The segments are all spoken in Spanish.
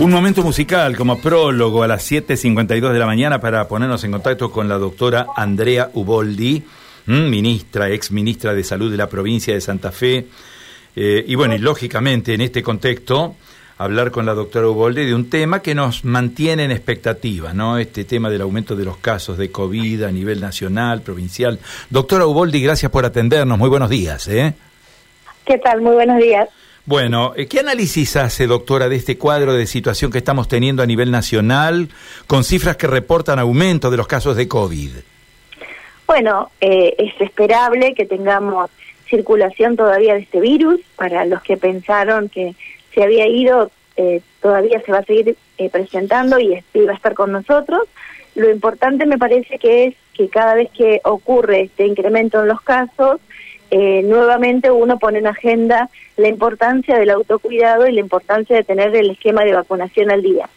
Un momento musical como prólogo a las 7.52 de la mañana para ponernos en contacto con la doctora Andrea Uboldi, ministra, ex ministra de Salud de la provincia de Santa Fe. Eh, y bueno, y lógicamente en este contexto, hablar con la doctora Uboldi de un tema que nos mantiene en expectativa, ¿no? Este tema del aumento de los casos de COVID a nivel nacional, provincial. Doctora Uboldi, gracias por atendernos. Muy buenos días, ¿eh? ¿Qué tal? Muy buenos días. Bueno, eh, ¿qué análisis hace, doctora, de este cuadro de situación que estamos teniendo a nivel nacional, con cifras que reportan aumento de los casos de COVID? Bueno, eh, es esperable que tengamos circulación todavía de este virus. Para los que pensaron que se había ido, eh, todavía se va a seguir presentando y, y va a estar con nosotros. Lo importante me parece que es que cada vez que ocurre este incremento en los casos, eh, nuevamente uno pone en agenda la importancia del autocuidado y la importancia de tener el esquema de vacunación al día.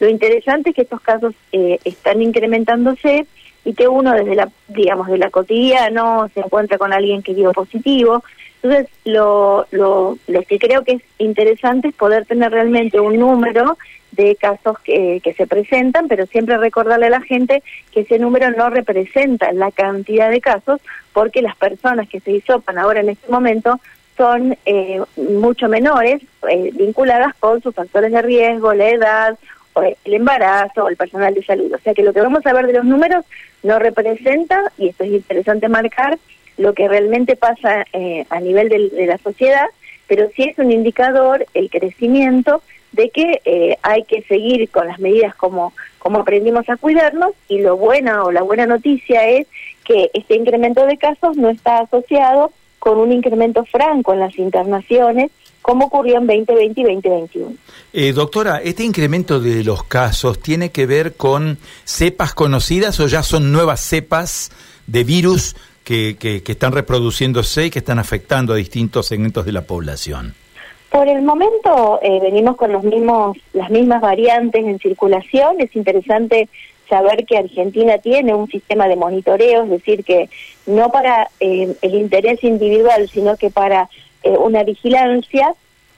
Lo interesante es que estos casos eh, están incrementándose y que uno desde la, digamos, de la cotidiana se encuentra con alguien que dio positivo. Entonces, lo, lo, lo que creo que es interesante es poder tener realmente un número de casos que, que se presentan, pero siempre recordarle a la gente que ese número no representa la cantidad de casos, porque las personas que se hisopan ahora en este momento son eh, mucho menores, eh, vinculadas con sus factores de riesgo, la edad, o el embarazo, o el personal de salud. O sea que lo que vamos a ver de los números no representa, y esto es interesante marcar, lo que realmente pasa eh, a nivel de la sociedad, pero sí es un indicador el crecimiento de que eh, hay que seguir con las medidas como, como aprendimos a cuidarnos y lo buena o la buena noticia es que este incremento de casos no está asociado con un incremento franco en las internaciones como ocurrió en 2020 y 2021. Eh, doctora, ¿este incremento de los casos tiene que ver con cepas conocidas o ya son nuevas cepas de virus que, que, que están reproduciéndose y que están afectando a distintos segmentos de la población? Por el momento eh, venimos con los mismos, las mismas variantes en circulación. Es interesante saber que Argentina tiene un sistema de monitoreo, es decir, que no para eh, el interés individual, sino que para eh, una vigilancia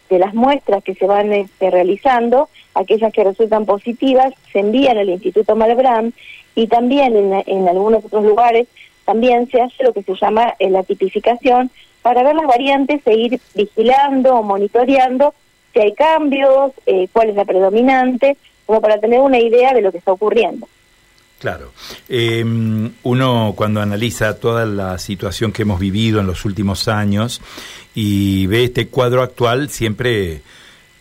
de las muestras que se van este, realizando, aquellas que resultan positivas se envían al Instituto Malbrán y también en, en algunos otros lugares también se hace lo que se llama la tipificación para ver las variantes e ir vigilando o monitoreando si hay cambios, eh, cuál es la predominante, como para tener una idea de lo que está ocurriendo. Claro. Em, uno cuando analiza toda la situación que hemos vivido en los últimos años y ve este cuadro actual, siempre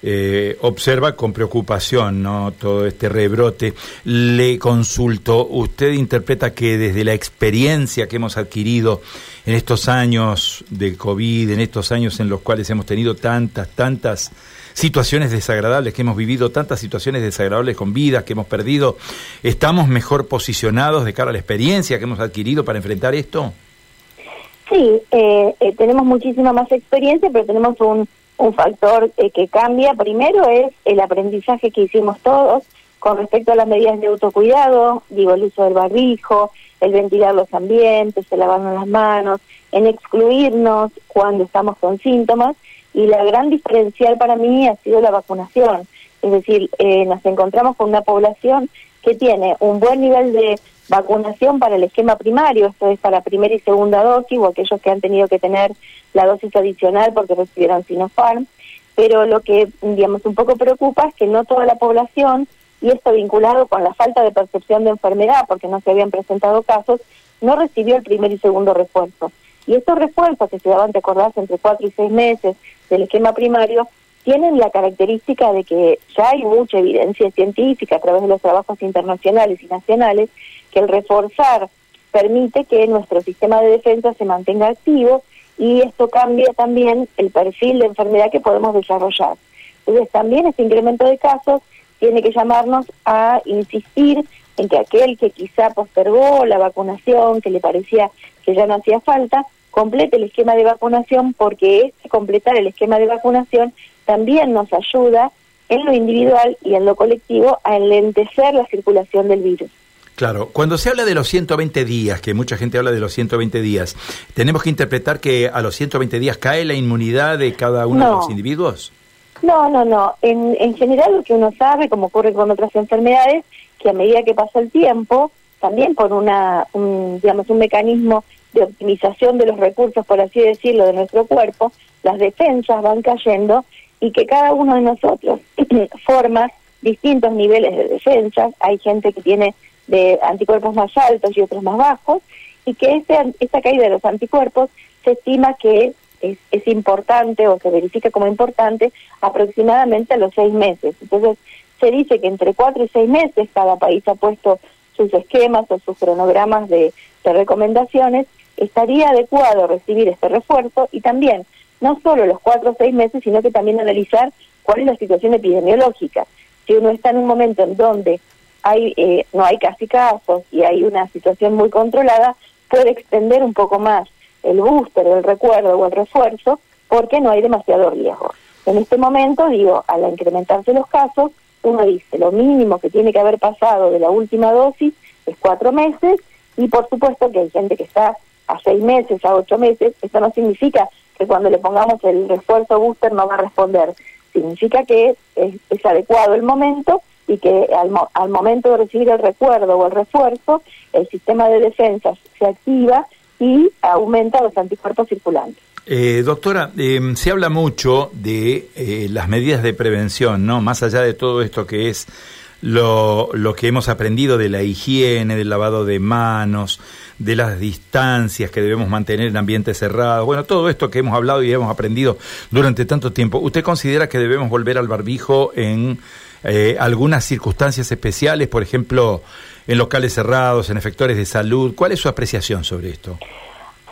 eh, observa con preocupación ¿no? todo este rebrote. Le consulto, ¿usted interpreta que desde la experiencia que hemos adquirido en estos años de COVID, en estos años en los cuales hemos tenido tantas, tantas situaciones desagradables, que hemos vivido tantas situaciones desagradables con vidas que hemos perdido, ¿estamos mejor posicionados de cara a la experiencia que hemos adquirido para enfrentar esto? Sí, eh, eh, tenemos muchísima más experiencia, pero tenemos un un factor eh, que cambia primero es el aprendizaje que hicimos todos con respecto a las medidas de autocuidado, digo, el uso del barbijo, el ventilar los ambientes, el lavarnos las manos, en excluirnos cuando estamos con síntomas y la gran diferencial para mí ha sido la vacunación. Es decir, eh, nos encontramos con una población que tiene un buen nivel de vacunación para el esquema primario, esto es para primera y segunda dosis, o aquellos que han tenido que tener la dosis adicional porque recibieron Sinopharm, pero lo que, digamos, un poco preocupa es que no toda la población, y esto vinculado con la falta de percepción de enfermedad, porque no se habían presentado casos, no recibió el primer y segundo refuerzo. Y estos refuerzos que se daban, recordarse, entre cuatro y seis meses del esquema primario, tienen la característica de que ya hay mucha evidencia científica a través de los trabajos internacionales y nacionales que el reforzar permite que nuestro sistema de defensa se mantenga activo y esto cambia también el perfil de enfermedad que podemos desarrollar. Entonces también este incremento de casos tiene que llamarnos a insistir en que aquel que quizá postergó la vacunación, que le parecía que ya no hacía falta, complete el esquema de vacunación porque este completar el esquema de vacunación también nos ayuda en lo individual y en lo colectivo a enlentecer la circulación del virus. Claro, cuando se habla de los 120 días, que mucha gente habla de los 120 días, ¿tenemos que interpretar que a los 120 días cae la inmunidad de cada uno de los individuos? No, no, no. En, en general lo que uno sabe, como ocurre con otras enfermedades, que a medida que pasa el tiempo, también por una, un, digamos, un mecanismo de optimización de los recursos, por así decirlo, de nuestro cuerpo, las defensas van cayendo y que cada uno de nosotros forma distintos niveles de defensas. Hay gente que tiene de anticuerpos más altos y otros más bajos, y que este, esta caída de los anticuerpos se estima que es, es importante o se verifica como importante aproximadamente a los seis meses. Entonces, se dice que entre cuatro y seis meses cada país ha puesto sus esquemas o sus cronogramas de, de recomendaciones, estaría adecuado recibir este refuerzo y también no solo los cuatro o seis meses, sino que también analizar cuál es la situación epidemiológica. Si uno está en un momento en donde hay eh, no hay casi casos y hay una situación muy controlada, puede extender un poco más el booster, el recuerdo o el refuerzo, porque no hay demasiado riesgo. En este momento, digo, al incrementarse los casos, uno dice, lo mínimo que tiene que haber pasado de la última dosis es cuatro meses, y por supuesto que hay gente que está a seis meses, a ocho meses, esto no significa que cuando le pongamos el refuerzo booster no va a responder, significa que es, adecuado el momento y que al, al, momento de recibir el recuerdo o el refuerzo, el sistema de defensa se activa y aumenta los anticuerpos circulantes. Eh, doctora, eh, se habla mucho de eh, las medidas de prevención, ¿no? Más allá de todo esto que es lo, lo que hemos aprendido de la higiene, del lavado de manos, de las distancias que debemos mantener en ambientes cerrados, bueno, todo esto que hemos hablado y hemos aprendido durante tanto tiempo. ¿Usted considera que debemos volver al barbijo en eh, algunas circunstancias especiales, por ejemplo, en locales cerrados, en efectores de salud? ¿Cuál es su apreciación sobre esto?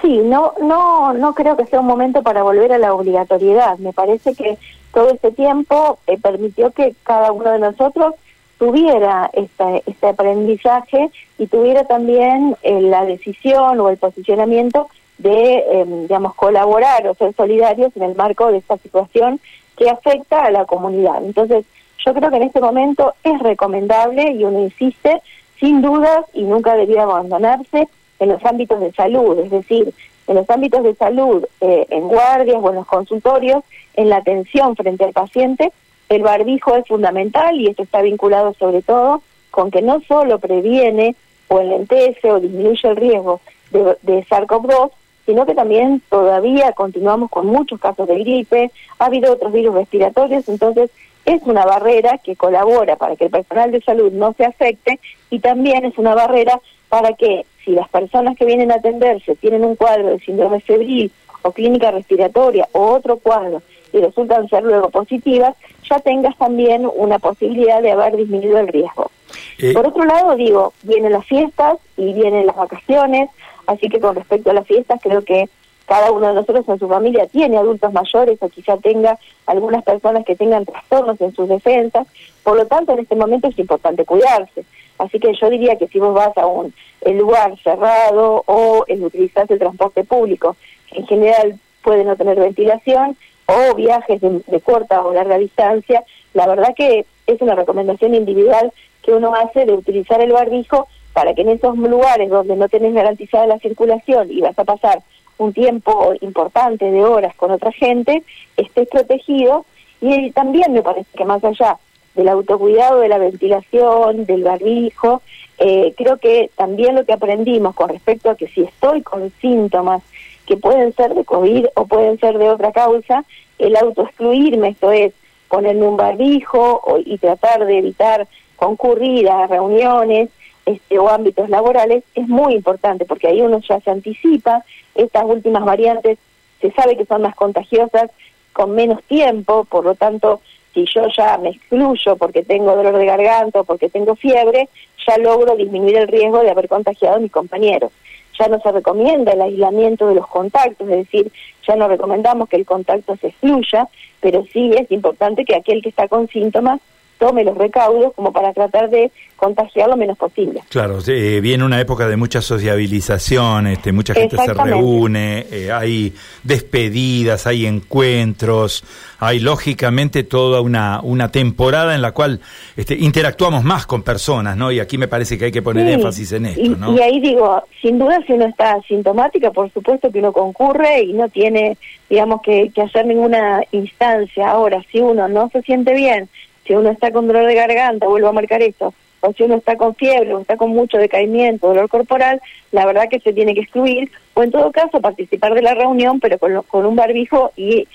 Sí, no, no, no creo que sea un momento para volver a la obligatoriedad. Me parece que todo este tiempo eh, permitió que cada uno de nosotros tuviera este, este aprendizaje y tuviera también eh, la decisión o el posicionamiento de, eh, digamos, colaborar o ser solidarios en el marco de esta situación que afecta a la comunidad. Entonces, yo creo que en este momento es recomendable, y uno insiste, sin dudas, y nunca debiera abandonarse, en los ámbitos de salud, es decir, en los ámbitos de salud, eh, en guardias o en los consultorios, en la atención frente al paciente, el barbijo es fundamental y esto está vinculado sobre todo con que no solo previene o enlentece o disminuye el riesgo de, de SARS-CoV-2, sino que también todavía continuamos con muchos casos de gripe, ha habido otros virus respiratorios, entonces es una barrera que colabora para que el personal de salud no se afecte y también es una barrera para que si las personas que vienen a atenderse tienen un cuadro de síndrome febril o clínica respiratoria o otro cuadro y resultan ser luego positivas, ya tengas también una posibilidad de haber disminuido el riesgo. Eh. Por otro lado, digo, vienen las fiestas y vienen las vacaciones, así que con respecto a las fiestas creo que cada uno de nosotros en su familia tiene adultos mayores o quizá tenga algunas personas que tengan trastornos en sus defensas, por lo tanto en este momento es importante cuidarse. Así que yo diría que si vos vas a un lugar cerrado o el utilizar el transporte público, en general puede no tener ventilación, o viajes de, corta o larga distancia, la verdad que es una recomendación individual que uno hace de utilizar el barbijo para que en esos lugares donde no tenés garantizada la circulación y vas a pasar un tiempo importante de horas con otra gente, estés protegido. Y también me parece que más allá del autocuidado, de la ventilación, del barbijo, eh, creo que también lo que aprendimos con respecto a que si estoy con síntomas que pueden ser de COVID o pueden ser de otra causa, el autoexcluirme, esto es, ponerme un barbijo y tratar de evitar concurrir a reuniones, este, o ámbitos laborales es muy importante porque ahí uno ya se anticipa, estas últimas variantes se sabe que son más contagiosas con menos tiempo, por lo tanto, si yo ya me excluyo porque tengo dolor de garganta o porque tengo fiebre, ya logro disminuir el riesgo de haber contagiado a mis compañeros. Ya no se recomienda el aislamiento de los contactos, es decir, ya no recomendamos que el contacto se excluya, pero sí es importante que aquel que está con síntomas tome los recaudos como para tratar de contagiar lo menos posible. Claro, eh, viene una época de mucha sociabilización, este, mucha gente se reúne, eh, hay despedidas, hay encuentros, hay lógicamente toda una, una temporada en la cual este, interactuamos más con personas, ¿no? Y aquí me parece que hay que poner énfasis en esto, ¿no? Y ahí digo, sin duda si uno está asintomática, por supuesto que uno concurre y no tiene, digamos, que, que hacer ninguna instancia. Ahora, si uno no se siente bien, si uno está con dolor de garganta, vuelvo a marcar esto, o si uno está con fiebre o está con mucho decaimiento, dolor corporal, la verdad que se tiene que excluir, o en todo caso participar de la reunión, pero con, con un barbijo y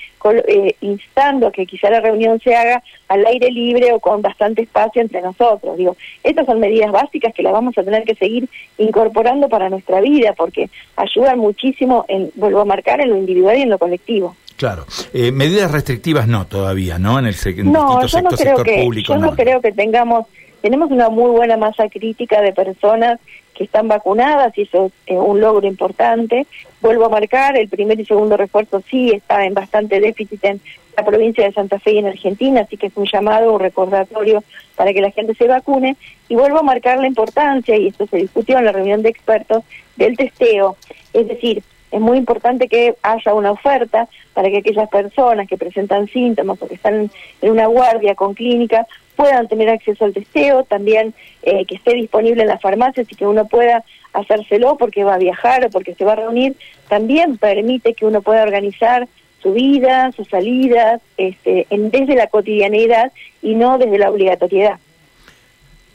eh, instando a que quizá la reunión se haga al aire libre o con bastante espacio entre nosotros. Digo, estas son medidas básicas que las vamos a tener que seguir incorporando para nuestra vida, porque ayudan muchísimo, en, vuelvo a marcar, en lo individual y en lo colectivo. Claro. Eh, medidas restrictivas no todavía, ¿no? En el no, yo no creo que, Yo no, creo que tengamos, tenemos una muy buena masa crítica de personas que están vacunadas y eso es un logro importante. Vuelvo a marcar, el primer y segundo refuerzo sí está en bastante déficit en la provincia de Santa Fe y en Argentina, así que es un llamado, un recordatorio para que la gente se vacune. Y vuelvo a marcar la importancia, y esto se discutió en la reunión de expertos, del testeo. Es decir, es muy importante que haya una oferta para que aquellas personas que presentan síntomas o que están en una guardia con clínica puedan tener acceso al testeo, también eh, que esté disponible en las farmacias y que uno pueda hacérselo porque va a viajar o porque se va a reunir, también permite que uno pueda organizar su vida, sus salidas, este, en, desde la cotidianeidad y no desde la obligatoriedad.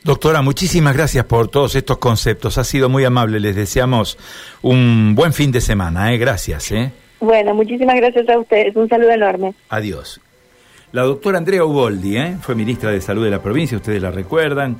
Doctora, muchísimas gracias por todos estos conceptos. Ha sido muy amable. Les deseamos un buen fin de semana. ¿eh? Gracias. ¿eh? Bueno, muchísimas gracias a ustedes. Un saludo enorme. Adiós. La doctora Andrea Uboldi ¿eh? fue ministra de Salud de la provincia, ustedes la recuerdan.